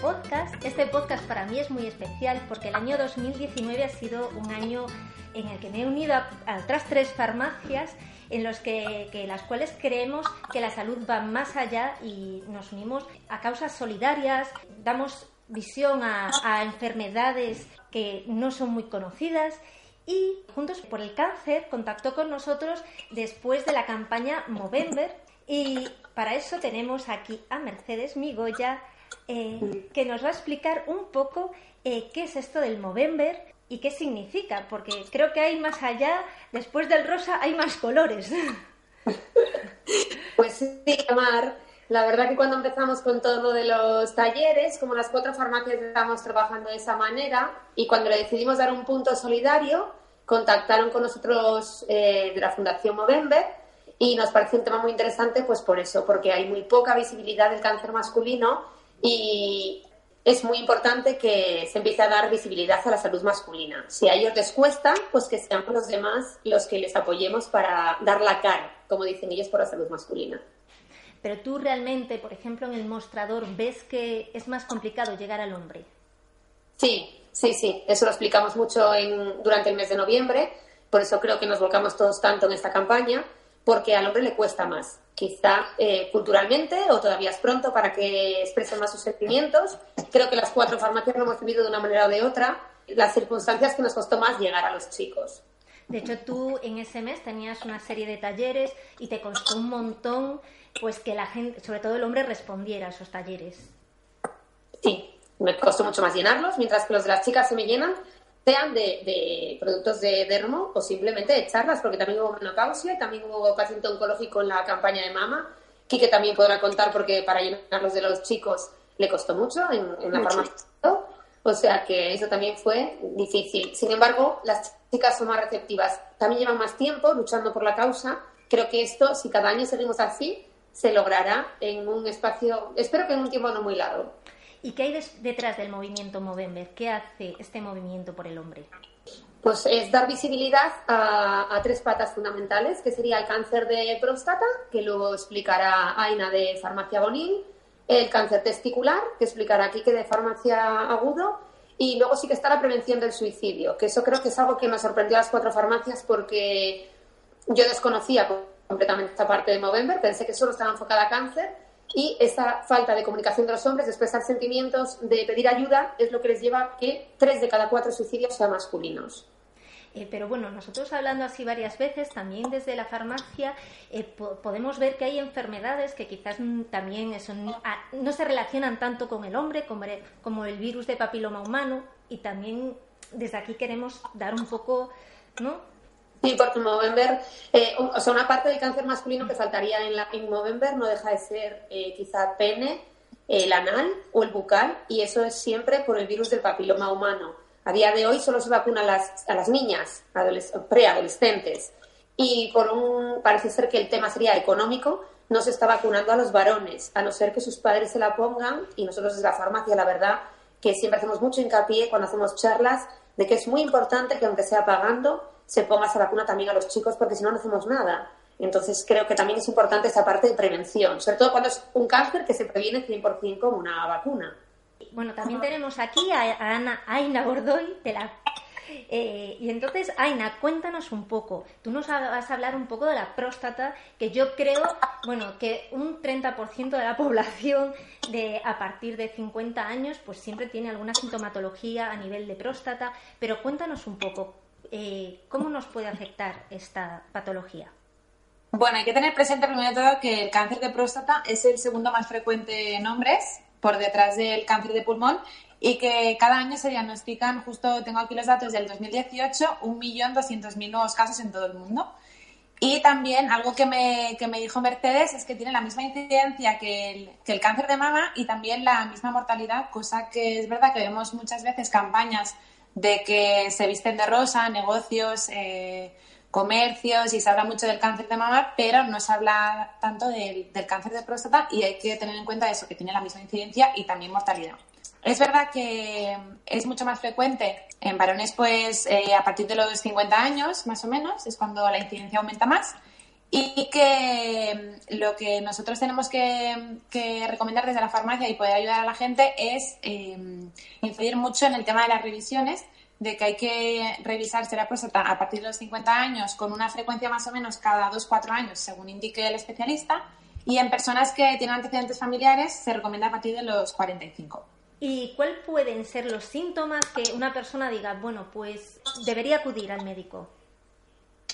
podcast. Este podcast para mí es muy especial porque el año 2019 ha sido un año en el que me he unido a, otras tres farmacias en los que, las cuales creemos que la salud va más allá y nos unimos a causas solidarias, damos visión a, a enfermedades que no son muy conocidas y Juntos por el Cáncer contactó con nosotros después de la campaña Movember y para eso tenemos aquí a Mercedes Migoya eh, que nos va a explicar un poco eh, qué es esto del Movember y qué significa, porque creo que hay más allá, después del rosa hay más colores. Pues sí, Mar. La verdad que cuando empezamos con todo lo de los talleres, como las cuatro farmacias estábamos trabajando de esa manera, y cuando le decidimos dar un punto solidario, contactaron con nosotros eh, de la Fundación Movember y nos parece un tema muy interesante, pues por eso, porque hay muy poca visibilidad del cáncer masculino y es muy importante que se empiece a dar visibilidad a la salud masculina. Si a ellos les cuesta, pues que seamos los demás los que les apoyemos para dar la cara, como dicen ellos, por la salud masculina. Pero tú realmente, por ejemplo, en el mostrador, ¿ves que es más complicado llegar al hombre? Sí, Sí, sí, eso lo explicamos mucho en, durante el mes de noviembre, por eso creo que nos volcamos todos tanto en esta campaña, porque al hombre le cuesta más. Quizá eh, culturalmente o todavía es pronto para que expresen más sus sentimientos. Creo que las cuatro farmacias lo hemos vivido de una manera o de otra. Las circunstancias que nos costó más llegar a los chicos. De hecho, tú en ese mes tenías una serie de talleres y te costó un montón pues que la gente, sobre todo el hombre, respondiera a esos talleres. Sí, me costó mucho más llenarlos, mientras que los de las chicas se me llenan, sean de, productos de dermo o simplemente de charlas, porque también hubo menopausia y también hubo paciente oncológico en la campaña de mama, que también podrá contar porque para llenarlos de los chicos le costó mucho en, la farmacia. O sea que eso también fue difícil. Sin embargo, las chicas son más receptivas. También llevan más tiempo luchando por la causa. Creo que esto, si cada año seguimos así, se logrará en un espacio, espero que en un tiempo no muy largo. ¿Y qué hay detrás del movimiento Movember? ¿Qué hace este movimiento por el hombre? Pues es dar visibilidad a, tres patas fundamentales, que sería el cáncer de próstata, que luego explicará Aina de farmacia Bonín, el cáncer testicular, que explicará Kike de farmacia agudo, y luego sí que está la prevención del suicidio, que eso creo que es algo que me sorprendió a las cuatro farmacias porque yo desconocía completamente esta parte de Movember, pensé que solo estaba enfocada a cáncer y esa falta de comunicación de los hombres, de expresar sentimientos, de pedir ayuda, es lo que les lleva a que tres de cada cuatro suicidios sean masculinos. Eh, pero bueno, nosotros hablando así varias veces, también desde la farmacia, eh, podemos ver que hay enfermedades que quizás también no se relacionan tanto con el hombre como, como el virus de papiloma humano y también desde aquí queremos dar un poco ¿no? Sí, porque Movember, eh, o sea, una parte del cáncer masculino que faltaría en, la, en Movember no deja de ser eh, quizá pene, el anal o el bucal, y eso es siempre por el virus del papiloma humano. A día de hoy solo se vacuna a las, a las niñas, preadolescentes, y por un, parece ser que el tema sería económico, no se está vacunando a los varones, a no ser que sus padres se la pongan, y nosotros desde la farmacia, la verdad, que siempre hacemos mucho hincapié cuando hacemos charlas de que es muy importante que aunque sea pagando, se ponga esa vacuna también a los chicos porque si no, no hacemos nada. Entonces creo que también es importante esa parte de prevención, sobre todo cuando es un cáncer que se previene 100% con una vacuna. Bueno, también tenemos aquí a, Ana Aina Gordoy de la eh, y entonces, Aina, cuéntanos un poco. Tú nos vas a hablar un poco de la próstata, que yo creo, bueno, que un 30% de la población de a partir de 50 años, pues siempre tiene alguna sintomatología a nivel de próstata. Pero cuéntanos un poco, eh, ¿cómo nos puede afectar esta patología? Bueno, hay que tener presente primero todo que el cáncer de próstata es el segundo más frecuente en hombres, por detrás del cáncer de pulmón, y que cada año se diagnostican, justo tengo aquí los datos del 2018, 1.200.000 nuevos casos en todo el mundo. Y también algo que me, que me dijo Mercedes es que tiene la misma incidencia que el, que el cáncer de mama y también la misma mortalidad, cosa que es verdad que vemos muchas veces campañas de que se visten de rosa, negocios, eh, comercios y se habla mucho del cáncer de mama, pero no se habla tanto del, cáncer de próstata y hay que tener en cuenta eso, que tiene la misma incidencia y también mortalidad. Es verdad que es mucho más frecuente en varones pues eh, a partir de los 50 años, más o menos, es cuando la incidencia aumenta más. Y que mm, lo que nosotros tenemos que, recomendar desde la farmacia y poder ayudar a la gente es em, incidir mucho en el tema de las revisiones, de que hay que revisarse la próstata a partir de los 50 años con una frecuencia más o menos cada 2-4 años, según indique el especialista, y en personas que tienen antecedentes familiares se recomienda a partir de los 45. ¿Y cuáles pueden ser los síntomas que una persona diga, bueno, pues debería acudir al médico?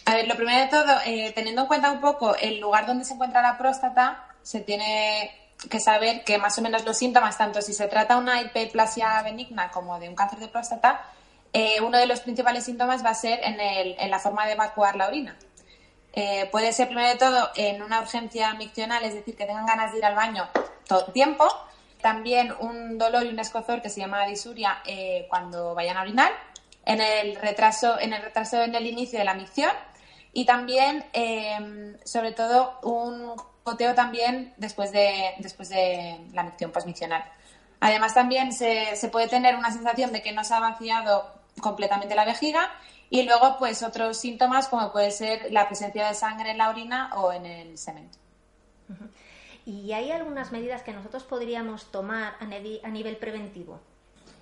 A ver, lo primero de todo, eh, teniendo en cuenta un poco el lugar donde se encuentra la próstata, se tiene que saber que más o menos los síntomas, tanto si se trata de una hiperplasia benigna como de un cáncer de próstata, eh, uno de los principales síntomas va a ser en, la forma de evacuar la orina. Eh, puede ser, primero de todo, en una urgencia miccional, es decir, que tengan ganas de ir al baño todo el tiempo. También un dolor y un escozor que se llama disuria cuando vayan a orinar. En el retraso, en el retraso en el inicio de la micción y también, em, sobre todo, un goteo también después de, después de la micción posmicional. Además, también se, se puede tener una sensación de que no se ha vaciado completamente la vejiga y luego, pues, otros síntomas como puede ser la presencia de sangre en la orina o en el semen. ¿Y hay algunas medidas que nosotros podríamos tomar a nivel preventivo?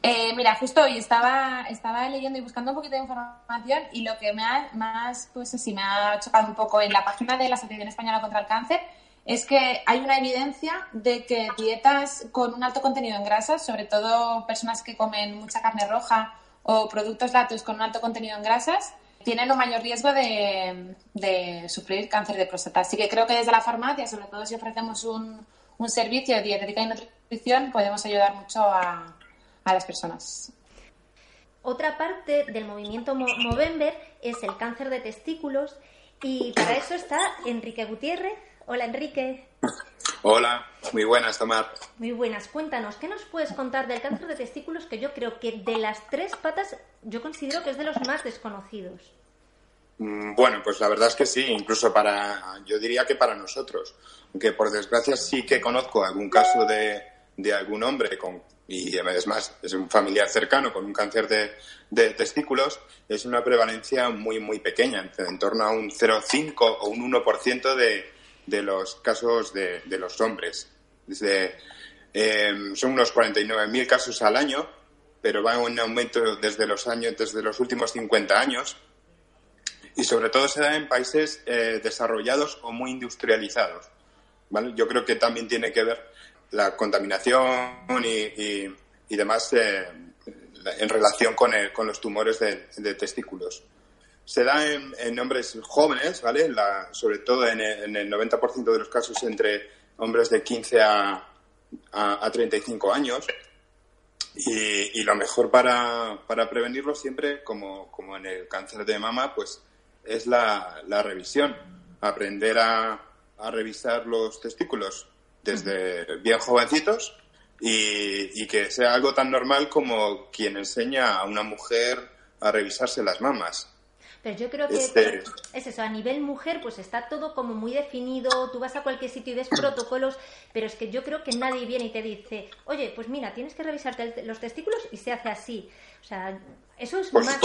Eh, mira, justo hoy estaba, leyendo y buscando un poquito de información y lo que me ha más, pues me ha chocado un poco en la página de la Asociación Española contra el Cáncer es que hay una evidencia de que dietas con un alto contenido en grasas, sobre todo personas que comen mucha carne roja o productos lácteos con un alto contenido en grasas, tienen un mayor riesgo de, de sufrir cáncer de próstata. Así que creo que desde la farmacia, sobre todo si ofrecemos un, un servicio de dietética y nutrición, podemos ayudar mucho a, a las personas. Otra parte del movimiento Movember es el cáncer de testículos y para eso está Enrique Gutiérrez. Hola Enrique. Hola, muy buenas, Tomar. Muy buenas. Cuéntanos, ¿qué nos puedes contar del cáncer de testículos que yo creo que de las tres patas yo considero que es de los más desconocidos? Mm, bueno, pues la verdad es que sí, incluso para, yo diría que para nosotros, aunque por desgracia sí que conozco algún caso de, de algún hombre con y es más, es un familiar cercano con un cáncer de, testículos, es una prevalencia muy, muy pequeña, en, torno a un 0,5 o un 1% de, de los casos de, los hombres. Em, son unos 49.000 casos al año, pero va en aumento desde los, años, desde los últimos 50 años y sobre todo se da en países eh, desarrollados o muy industrializados. Yo creo que también tiene que ver la contaminación y, y, demás eh, en relación con, con los tumores de, testículos. Se da en, hombres jóvenes, ¿vale? sobre todo en el, 90% de los casos entre hombres de 15 a, a, 35 años. Y, y, lo mejor para, para prevenirlo siempre, como, como, en el cáncer de mama, pues es la, la revisión. Aprender a, a revisar los testículos desde bien jovencitos y, que sea algo tan normal como quien enseña a una mujer a revisarse las mamas. Pero yo creo que este es eso, a nivel mujer pues está todo como muy definido, tú vas a cualquier sitio y ves protocolos, pero es que yo creo que nadie viene y te dice, oye, pues mira, tienes que revisarte los testículos y se hace así. O sea, eso es más,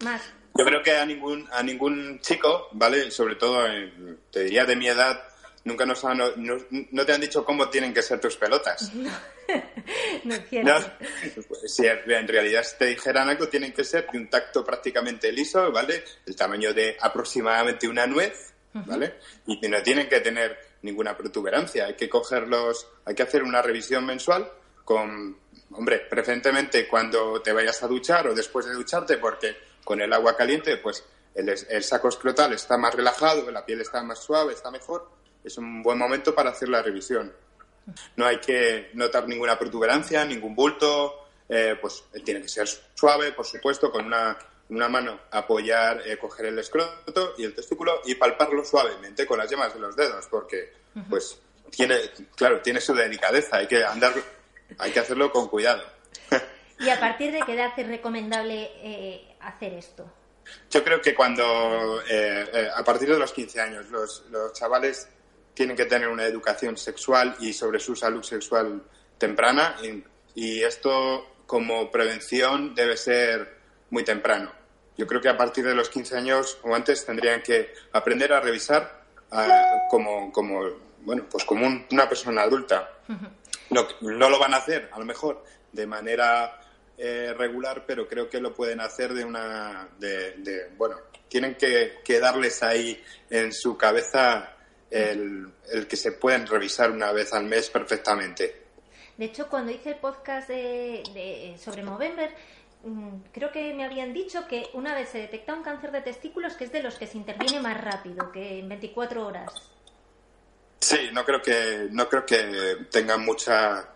más... Yo creo que a ningún, a ningún chico, ¿vale? Sobre todo, te diría de mi edad, Nunca nos han, no, te han dicho cómo tienen que ser tus pelotas. No, no, Si en realidad te dijeran algo, tienen que ser de un tacto prácticamente liso, ¿vale? El tamaño de aproximadamente una nuez, ¿vale? Y no tienen que tener ninguna protuberancia. Hay que cogerlos, hay que hacer una revisión mensual con, hombre, preferentemente cuando te vayas a duchar o después de ducharte, porque con el agua caliente, pues el, el saco escrotal está más relajado, la piel está más suave, está mejor es un buen momento para hacer la revisión. No hay que notar ninguna protuberancia, ningún bulto, eh, pues tiene que ser suave, por supuesto, con una, una mano apoyar, eh, coger el escroto y el testículo y palparlo suavemente con las yemas de los dedos, porque pues tiene, claro, tiene su delicadeza, hay que andar, hay que hacerlo con cuidado. ¿Y a partir de qué edad es recomendable eh, hacer esto? Yo creo que cuando, a partir de los 15 años, los, los chavales tienen que tener una educación sexual y sobre su salud sexual temprana y, esto como prevención debe ser muy temprano. yo creo que a partir de los 15 años o antes tendrían que aprender a revisar ah, como, como, bueno, pues como una persona adulta. no, no lo van a hacer, a lo mejor, de manera eh, regular, pero creo que lo pueden hacer de una, de, bueno, tienen que, darles ahí en su cabeza el, que se pueden revisar una vez al mes perfectamente. De hecho, cuando hice el podcast de, sobre Movember, mm, creo que me habían dicho que una vez se detecta un cáncer de testículos que es de los que se interviene más rápido, que en 24 horas. Sí, no creo que no creo que tengan mucha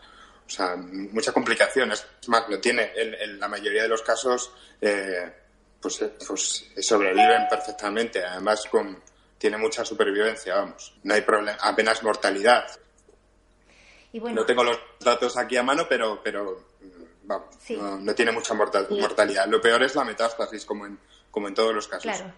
o sea, mucha complicación. Es más, lo tiene en, la mayoría de los casos, eh, pues, eh, pues, sobreviven perfectamente. Además, con, tiene mucha supervivencia, vamos. No hay problema, apenas mortalidad. Y bueno, no tengo los datos aquí a mano, pero, pero mm, vamos, no, tiene mucha mortalidad. Lo peor es la metástasis, como en, como en todos los casos. Claro.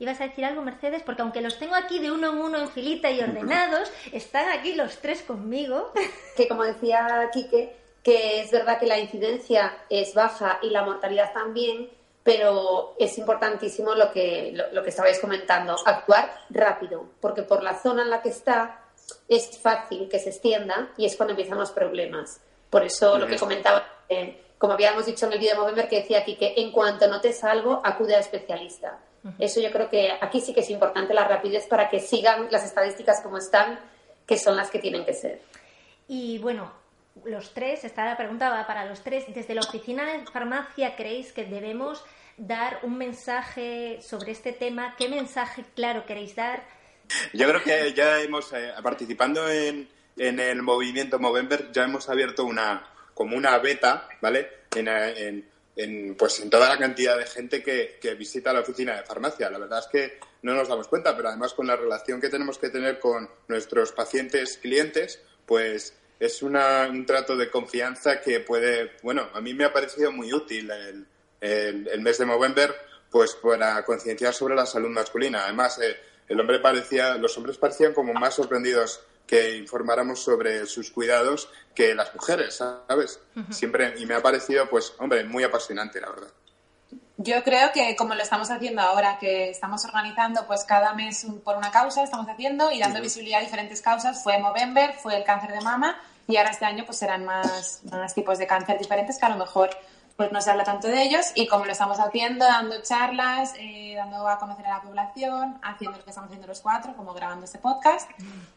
¿Ibas a decir algo, Mercedes? Porque aunque los tengo aquí de uno en uno en filita y ordenados, están aquí los tres conmigo. Que como decía Quique, que es verdad que la incidencia es baja y la mortalidad también, pero es importantísimo lo que, lo, que estabais comentando, actuar rápido, porque por la zona en la que está es fácil que se extienda y es cuando empiezan los problemas. Por eso lo que comentaba, eh, como habíamos dicho en el vídeo de Movember, que decía aquí que en cuanto notes algo, acude al especialista. Eso yo creo que aquí sí que es importante la rapidez para que sigan las estadísticas como están, que son las que tienen que ser. Y bueno, los tres, esta la pregunta va para los tres. Desde la oficina de farmacia, ¿creéis que debemos dar un mensaje sobre este tema? ¿Qué mensaje claro queréis dar? Yo creo que ya hemos, eh, participando en, el movimiento Movember, ya hemos abierto una, como una beta, ¿vale? en en, pues en toda la cantidad de gente que, visita la oficina de farmacia. La verdad es que no nos damos cuenta, pero además con la relación que tenemos que tener con nuestros pacientes clientes, pues es un trato de confianza que puede, bueno, a mí me ha parecido muy útil el, el, mes de Movember, pues para concienciar sobre la salud masculina. Además, eh, el hombre parecía, los hombres parecían como más sorprendidos que informáramos sobre sus cuidados que las mujeres, ¿sabes? Siempre, y me ha parecido, pues, hombre, muy apasionante, la verdad. Yo creo que como lo estamos haciendo ahora, que estamos organizando pues cada mes por una causa, estamos haciendo y dando visibilidad a diferentes causas, fue Movember, fue el cáncer de mama y ahora este año pues serán más, más tipos de cáncer diferentes que a lo mejor pues no se habla tanto de ellos. Y como lo estamos haciendo, dando charlas, eh, dando a conocer a la población, haciendo lo que estamos haciendo los cuatro, como grabando este podcast.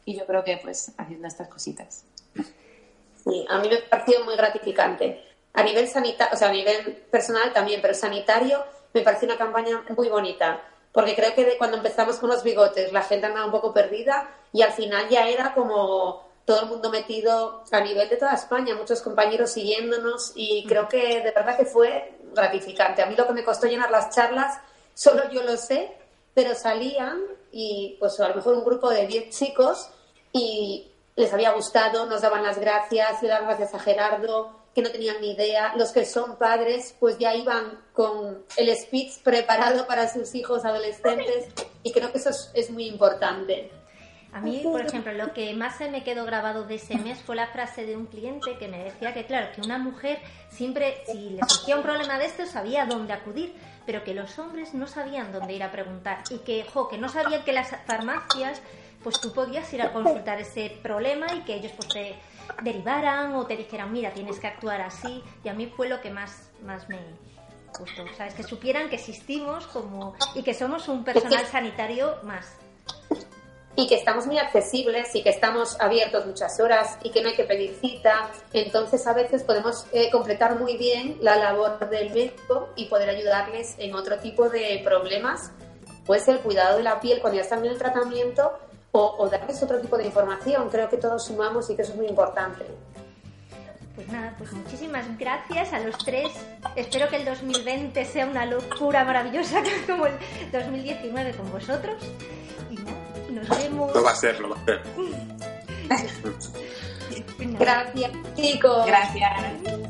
Y yo creo que pues haciendo estas cositas. Sí, a mí me pareció muy gratificante. A nivel sanitario, o sea, a nivel personal también, pero sanitario, me pareció una campaña muy bonita. Porque creo que de cuando empezamos con los bigotes, la gente andaba un poco perdida y al final ya era como todo el mundo metido a nivel de toda España, muchos compañeros siguiéndonos y creo que de verdad que fue gratificante. A mí lo que me costó llenar las charlas, solo yo lo sé, pero salían y pues a lo mejor un grupo de 10 chicos y les había gustado, nos daban las gracias, le daban gracias a Gerardo, que no tenían ni idea. Los que son padres, pues ya iban con el speech preparado para sus hijos adolescentes y creo que eso es muy importante. A mí, por ejemplo, lo que más se me quedó grabado de ese mes fue la frase de un cliente que me decía que, claro, que una mujer siempre, si le surgía un problema de esto, sabía dónde acudir, pero que los hombres no sabían dónde ir a preguntar y que, jo, que no sabían que las farmacias, pues tú podías ir a consultar ese problema y que ellos pues te derivaran o te dijeran, mira, tienes que actuar así. Y a mí fue lo que más, más me, gustó, ¿sabes? Que supieran que existimos como y que somos un personal sanitario más y que estamos muy accesibles y que estamos abiertos muchas horas y que no hay que pedir cita. Entonces, a veces podemos eh, completar muy bien la labor del médico y poder ayudarles en otro tipo de problemas, pues el cuidado de la piel cuando ya están en el tratamiento o, o darles otro tipo de información. Creo que todos sumamos y que eso es muy importante. Pues nada, pues muchísimas gracias a los tres. Espero que el 2020 sea una locura maravillosa como el 2019 con vosotros. Y nos vemos. Lo va a ser, lo va a ser. Gracias, chicos. Gracias.